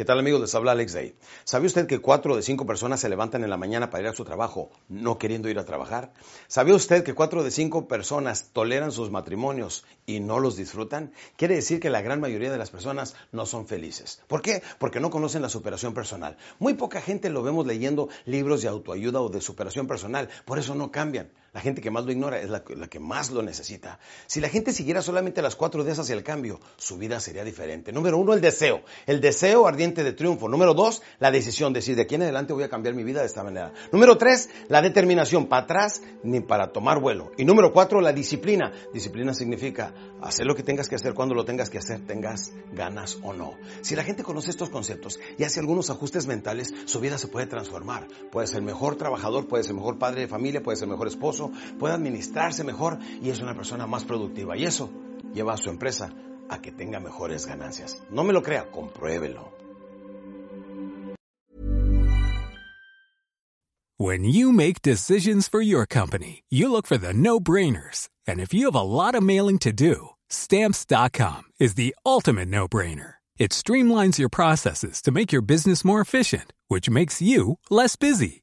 ¿Qué tal amigos? Les habla Alex Day. ¿Sabe usted que cuatro de cinco personas se levantan en la mañana para ir a su trabajo no queriendo ir a trabajar? ¿Sabe usted que cuatro de cinco personas toleran sus matrimonios y no los disfrutan? Quiere decir que la gran mayoría de las personas no son felices. ¿Por qué? Porque no conocen la superación personal. Muy poca gente lo vemos leyendo libros de autoayuda o de superación personal. Por eso no cambian. La gente que más lo ignora es la, que más lo necesita. Si la gente siguiera solamente las cuatro días hacia el cambio, su vida sería diferente. Número uno, el deseo. El deseo ardiente de triunfo. Número dos, la decisión. Decir, de aquí en adelante voy a cambiar mi vida de esta manera. Número tres, la determinación. Para atrás ni para tomar vuelo. Y número cuatro, la disciplina. Disciplina significa hacer lo que tengas que hacer cuando lo tengas que hacer, tengas ganas o no. Si la gente conoce estos conceptos y hace algunos ajustes mentales, su vida se puede transformar. Puede ser mejor trabajador, puede ser mejor padre de familia, puede ser mejor esposo puede administrarse mejor y es una persona más productiva. Y eso lleva a su empresa a que tenga mejores ganancias. No me lo crea, compruébelo. When you make decisions for your company, you look for the no-brainers. And if you have a lot of mailing to do, stamps.com is the ultimate no-brainer. It streamlines your processes to make your business more efficient, which makes you less busy.